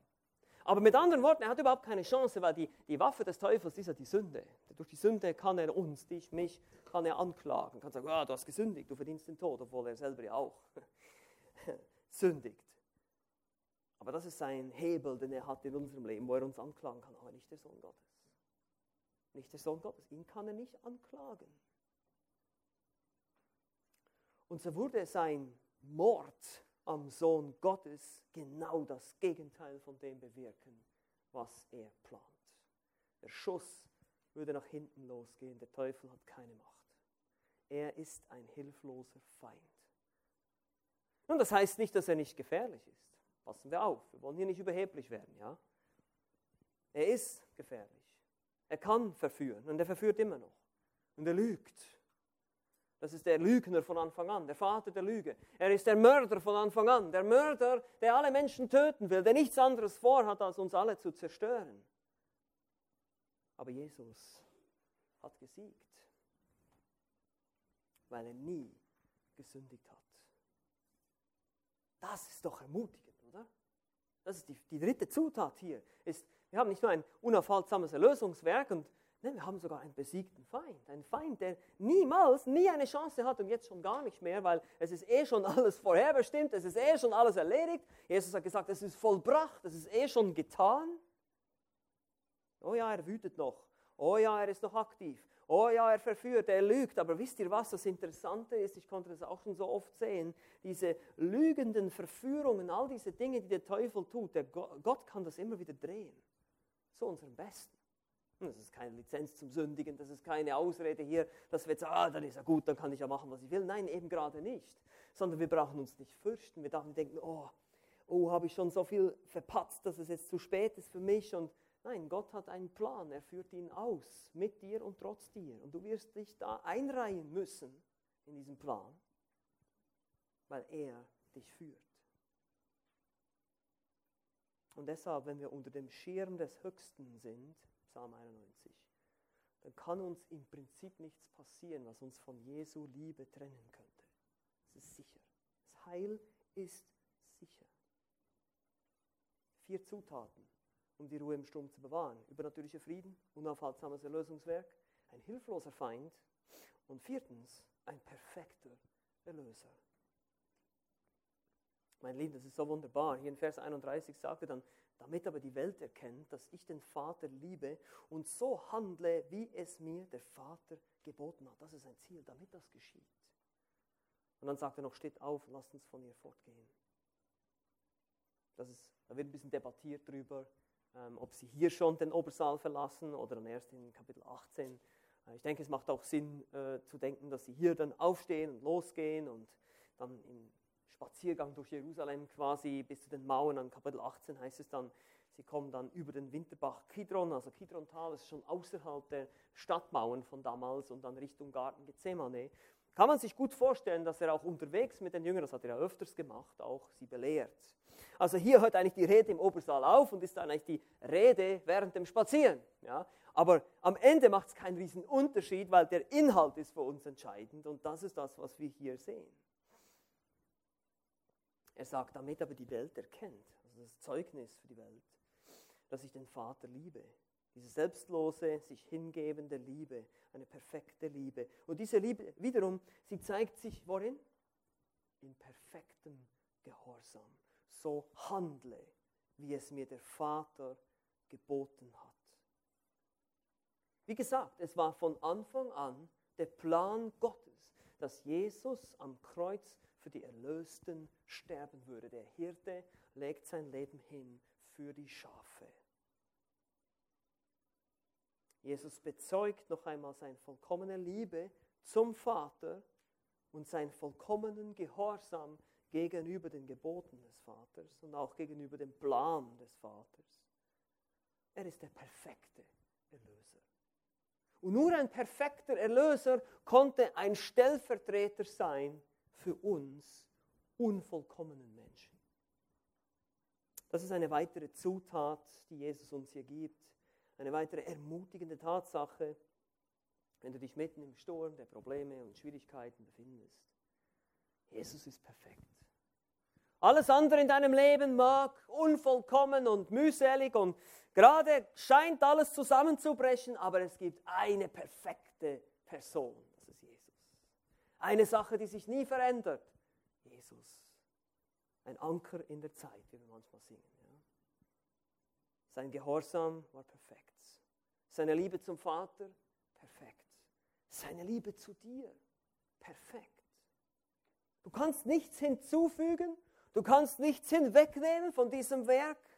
Aber mit anderen Worten, er hat überhaupt keine Chance, weil die, die Waffe des Teufels ist ja die Sünde. Durch die Sünde kann er uns, dich, mich, kann er anklagen. Kann sagen, ah, du hast gesündigt, du verdienst den Tod, obwohl er selber ja auch sündigt. Aber das ist sein Hebel, den er hat in unserem Leben, wo er uns anklagen kann, aber nicht der Sohn Gottes. Nicht der Sohn Gottes, ihn kann er nicht anklagen. Und so wurde sein Mord am Sohn Gottes genau das Gegenteil von dem bewirken, was er plant. Der Schuss würde nach hinten losgehen, der Teufel hat keine Macht. Er ist ein hilfloser Feind. Nun, das heißt nicht, dass er nicht gefährlich ist. Passen wir auf, wir wollen hier nicht überheblich werden, ja? Er ist gefährlich. Er kann verführen und er verführt immer noch. Und er lügt. Das ist der Lügner von Anfang an, der Vater der Lüge. Er ist der Mörder von Anfang an, der Mörder, der alle Menschen töten will, der nichts anderes vorhat, als uns alle zu zerstören. Aber Jesus hat gesiegt, weil er nie gesündigt hat. Das ist doch ermutigend, oder? Das ist die, die dritte Zutat hier. Ist, wir haben nicht nur ein unaufhaltsames Erlösungswerk und Nein, wir haben sogar einen besiegten Feind. Einen Feind, der niemals, nie eine Chance hat und jetzt schon gar nicht mehr, weil es ist eh schon alles vorherbestimmt, es ist eh schon alles erledigt. Jesus hat gesagt, es ist vollbracht, es ist eh schon getan. Oh ja, er wütet noch. Oh ja, er ist noch aktiv. Oh ja, er verführt, er lügt. Aber wisst ihr, was das Interessante ist? Ich konnte das auch schon so oft sehen. Diese lügenden Verführungen, all diese Dinge, die der Teufel tut, der Gott kann das immer wieder drehen. Zu unserem Besten. Das ist keine Lizenz zum Sündigen, das ist keine Ausrede hier, dass wir jetzt, ah, dann ist ja gut, dann kann ich ja machen, was ich will. Nein, eben gerade nicht. Sondern wir brauchen uns nicht fürchten. Wir dürfen denken, oh, oh, habe ich schon so viel verpatzt, dass es jetzt zu spät ist für mich. Und nein, Gott hat einen Plan. Er führt ihn aus, mit dir und trotz dir. Und du wirst dich da einreihen müssen in diesen Plan, weil er dich führt. Und deshalb, wenn wir unter dem Schirm des Höchsten sind, Psalm 91, dann kann uns im Prinzip nichts passieren, was uns von Jesu Liebe trennen könnte. Es ist sicher. Das Heil ist sicher. Vier Zutaten, um die Ruhe im Sturm zu bewahren. Übernatürlicher Frieden, unaufhaltsames Erlösungswerk, ein hilfloser Feind und viertens ein perfekter Erlöser. Mein Lieben, das ist so wunderbar. Hier in Vers 31 sagt er dann, damit aber die Welt erkennt, dass ich den Vater liebe und so handle, wie es mir der Vater geboten hat. Das ist ein Ziel, damit das geschieht. Und dann sagt er noch, steht auf, lasst uns von ihr fortgehen. Das ist, da wird ein bisschen debattiert darüber, ähm, ob sie hier schon den Obersaal verlassen oder dann erst in Kapitel 18. Äh, ich denke, es macht auch Sinn äh, zu denken, dass sie hier dann aufstehen und losgehen und dann im Spaziergang durch Jerusalem quasi bis zu den Mauern. An Kapitel 18 heißt es dann, sie kommen dann über den Winterbach Kidron, also Kidron-Tal ist schon außerhalb der Stadtmauern von damals und dann Richtung Garten Gethsemane. Kann man sich gut vorstellen, dass er auch unterwegs mit den Jüngern, das hat er ja öfters gemacht, auch sie belehrt. Also hier hört eigentlich die Rede im Obersaal auf und ist dann eigentlich die Rede während dem Spazieren. Ja? Aber am Ende macht es keinen riesen Unterschied, weil der Inhalt ist für uns entscheidend und das ist das, was wir hier sehen. Er sagt, damit aber die Welt erkennt, also das Zeugnis für die Welt, dass ich den Vater liebe. Diese selbstlose, sich hingebende Liebe, eine perfekte Liebe. Und diese Liebe wiederum, sie zeigt sich worin? In perfektem Gehorsam. So handle, wie es mir der Vater geboten hat. Wie gesagt, es war von Anfang an der Plan Gottes, dass Jesus am Kreuz für die Erlösten sterben würde. Der Hirte legt sein Leben hin für die Schafe. Jesus bezeugt noch einmal seine vollkommene Liebe zum Vater und seinen vollkommenen Gehorsam gegenüber den Geboten des Vaters und auch gegenüber dem Plan des Vaters. Er ist der perfekte Erlöser. Und nur ein perfekter Erlöser konnte ein Stellvertreter sein für uns unvollkommenen Menschen. Das ist eine weitere Zutat, die Jesus uns hier gibt. Eine weitere ermutigende Tatsache, wenn du dich mitten im Sturm der Probleme und Schwierigkeiten befindest. Jesus ist perfekt. Alles andere in deinem Leben mag unvollkommen und mühselig und gerade scheint alles zusammenzubrechen, aber es gibt eine perfekte Person. Eine Sache, die sich nie verändert. Jesus. Ein Anker in der Zeit, wie wir manchmal singen. Ja. Sein Gehorsam war perfekt. Seine Liebe zum Vater, perfekt. Seine Liebe zu dir, perfekt. Du kannst nichts hinzufügen, du kannst nichts hinwegnehmen von diesem Werk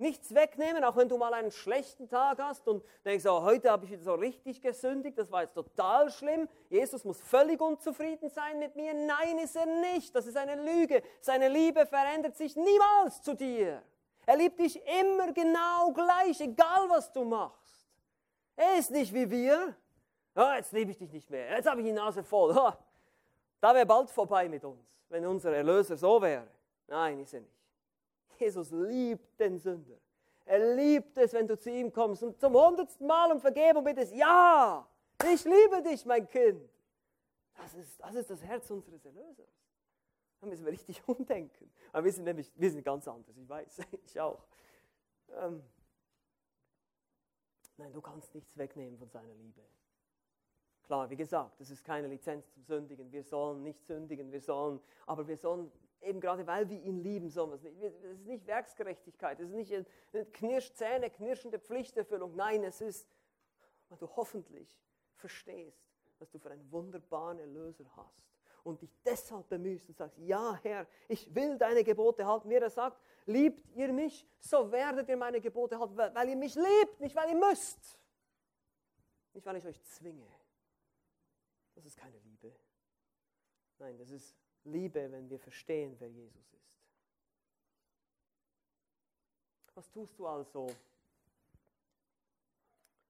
nichts wegnehmen, auch wenn du mal einen schlechten Tag hast und denkst, oh, heute habe ich wieder so richtig gesündigt, das war jetzt total schlimm. Jesus muss völlig unzufrieden sein mit mir. Nein, ist er nicht. Das ist eine Lüge. Seine Liebe verändert sich niemals zu dir. Er liebt dich immer genau gleich, egal was du machst. Er ist nicht wie wir. Oh, jetzt liebe ich dich nicht mehr. Jetzt habe ich die Nase voll. Oh, da wäre bald vorbei mit uns, wenn unser Erlöser so wäre. Nein, ist er nicht. Jesus liebt den Sünder. Er liebt es, wenn du zu ihm kommst und zum hundertsten Mal um Vergebung bittest. Ja, ich liebe dich, mein Kind. Das ist das, ist das Herz unseres Erlösers. Da müssen wir richtig umdenken. Aber wir sind nämlich wir sind ganz anders, ich weiß, ich auch. Ähm, nein, du kannst nichts wegnehmen von seiner Liebe. Klar, wie gesagt, das ist keine Lizenz zum Sündigen. Wir sollen nicht sündigen, wir sollen, aber wir sollen eben gerade weil wir ihn lieben, sollen wir es nicht. Es ist nicht Werksgerechtigkeit, es ist nicht eine Knirsch, Zähne knirschende Pflichterfüllung. Nein, es ist, weil du hoffentlich verstehst, dass du für einen wunderbaren Erlöser hast und dich deshalb bemühst und sagst, ja Herr, ich will deine Gebote halten. Wie er sagt, liebt ihr mich, so werdet ihr meine Gebote halten, weil ihr mich liebt, nicht weil ihr müsst. Nicht weil ich euch zwinge. Das ist keine Liebe. Nein, das ist Liebe, wenn wir verstehen, wer Jesus ist. Was tust du also,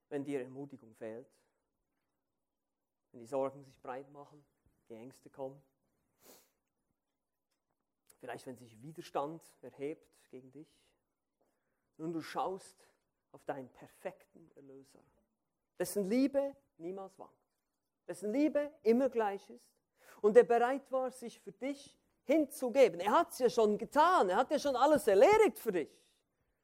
wenn dir Ermutigung fehlt? Wenn die Sorgen sich breit machen, die Ängste kommen? vielleicht wenn sich Widerstand erhebt gegen dich. Nun du schaust auf deinen perfekten Erlöser, dessen Liebe niemals wankt, dessen Liebe immer gleich ist und der bereit war, sich für dich hinzugeben. Er hat es ja schon getan, er hat ja schon alles erledigt für dich.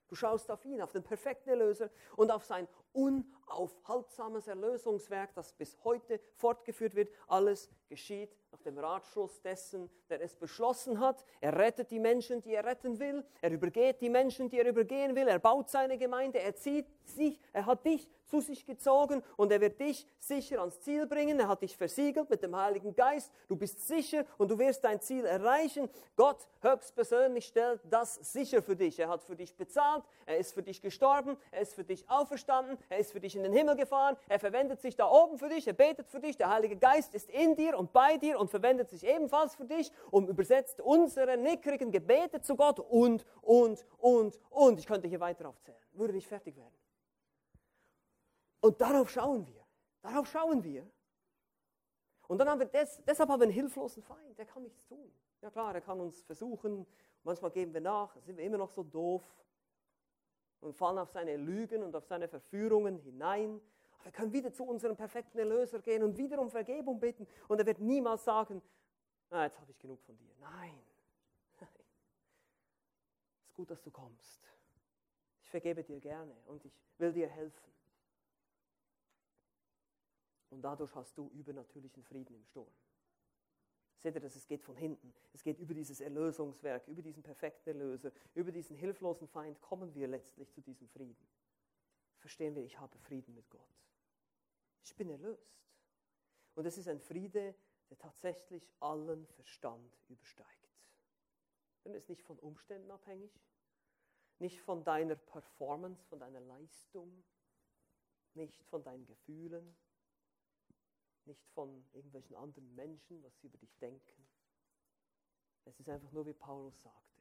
Du schaust auf ihn, auf den perfekten Erlöser und auf sein unaufhaltsames Erlösungswerk, das bis heute fortgeführt wird. Alles geschieht nach dem Ratschluss dessen, der es beschlossen hat. Er rettet die Menschen, die er retten will. Er übergeht die Menschen, die er übergehen will. Er baut seine Gemeinde. Er zieht sich, er hat dich zu sich gezogen und er wird dich sicher ans Ziel bringen. Er hat dich versiegelt mit dem Heiligen Geist. Du bist sicher und du wirst dein Ziel erreichen. Gott höchstpersönlich stellt das sicher für dich. Er hat für dich bezahlt. Er ist für dich gestorben. Er ist für dich auferstanden. Er ist für dich in den Himmel gefahren. Er verwendet sich da oben für dich. Er betet für dich. Der Heilige Geist ist in dir und bei dir und verwendet sich ebenfalls für dich und übersetzt unsere nickrigen Gebete zu Gott und, und, und, und. Ich könnte hier weiter aufzählen. Würde nicht fertig werden. Und darauf schauen wir. Darauf schauen wir. Und dann haben wir des, deshalb haben wir einen hilflosen Feind, der kann nichts tun. Ja klar, er kann uns versuchen, manchmal geben wir nach, sind wir immer noch so doof und fallen auf seine Lügen und auf seine Verführungen hinein. Aber wir können wieder zu unserem perfekten Erlöser gehen und wieder um Vergebung bitten und er wird niemals sagen, na, jetzt habe ich genug von dir. Nein. Es ist gut, dass du kommst. Ich vergebe dir gerne und ich will dir helfen. Und dadurch hast du übernatürlichen Frieden im Sturm. Seht ihr, dass es geht von hinten. Es geht über dieses Erlösungswerk, über diesen perfekten Erlöser, über diesen hilflosen Feind kommen wir letztlich zu diesem Frieden. Verstehen wir, ich habe Frieden mit Gott. Ich bin erlöst. Und es ist ein Friede, der tatsächlich allen Verstand übersteigt. Denn es ist nicht von Umständen abhängig, nicht von deiner Performance, von deiner Leistung, nicht von deinen Gefühlen, nicht von irgendwelchen anderen Menschen, was sie über dich denken. Es ist einfach nur, wie Paulus sagte,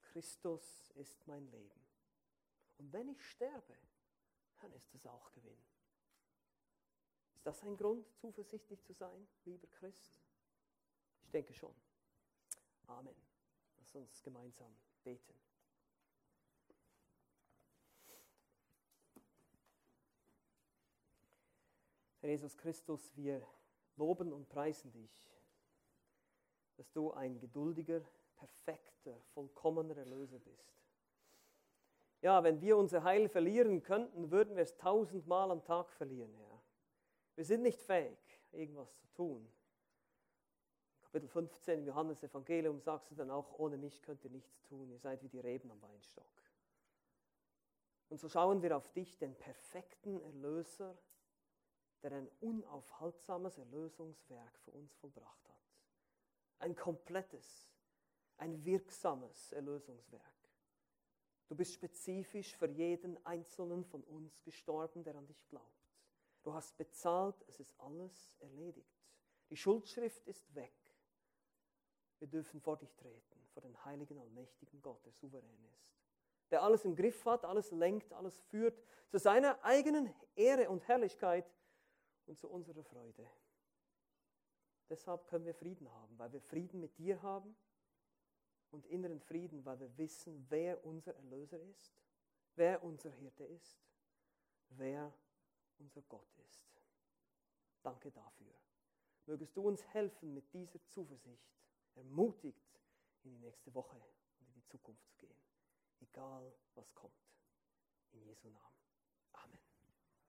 Christus ist mein Leben. Und wenn ich sterbe, dann ist es auch Gewinn. Ist das ein Grund, zuversichtlich zu sein, lieber Christ? Ich denke schon. Amen. Lass uns gemeinsam beten. Herr Jesus Christus, wir loben und preisen dich, dass du ein geduldiger, perfekter, vollkommener Erlöser bist. Ja, wenn wir unser Heil verlieren könnten, würden wir es tausendmal am Tag verlieren, Herr. Wir sind nicht fähig, irgendwas zu tun. Kapitel 15 im Johannes Evangelium sagst du dann auch, ohne mich könnt ihr nichts tun, ihr seid wie die Reben am Weinstock. Und so schauen wir auf dich, den perfekten Erlöser, der ein unaufhaltsames Erlösungswerk für uns vollbracht hat. Ein komplettes, ein wirksames Erlösungswerk. Du bist spezifisch für jeden einzelnen von uns gestorben, der an dich glaubt. Du hast bezahlt, es ist alles erledigt. Die Schuldschrift ist weg. Wir dürfen vor dich treten, vor den heiligen, allmächtigen Gott, der souverän ist, der alles im Griff hat, alles lenkt, alles führt, zu seiner eigenen Ehre und Herrlichkeit und zu unserer Freude. Deshalb können wir Frieden haben, weil wir Frieden mit dir haben und inneren Frieden, weil wir wissen, wer unser Erlöser ist, wer unser Hirte ist, wer unser Gott ist. Danke dafür. Mögest du uns helfen, mit dieser Zuversicht ermutigt in die nächste Woche und in die Zukunft zu gehen, egal was kommt. In Jesu Namen. Amen.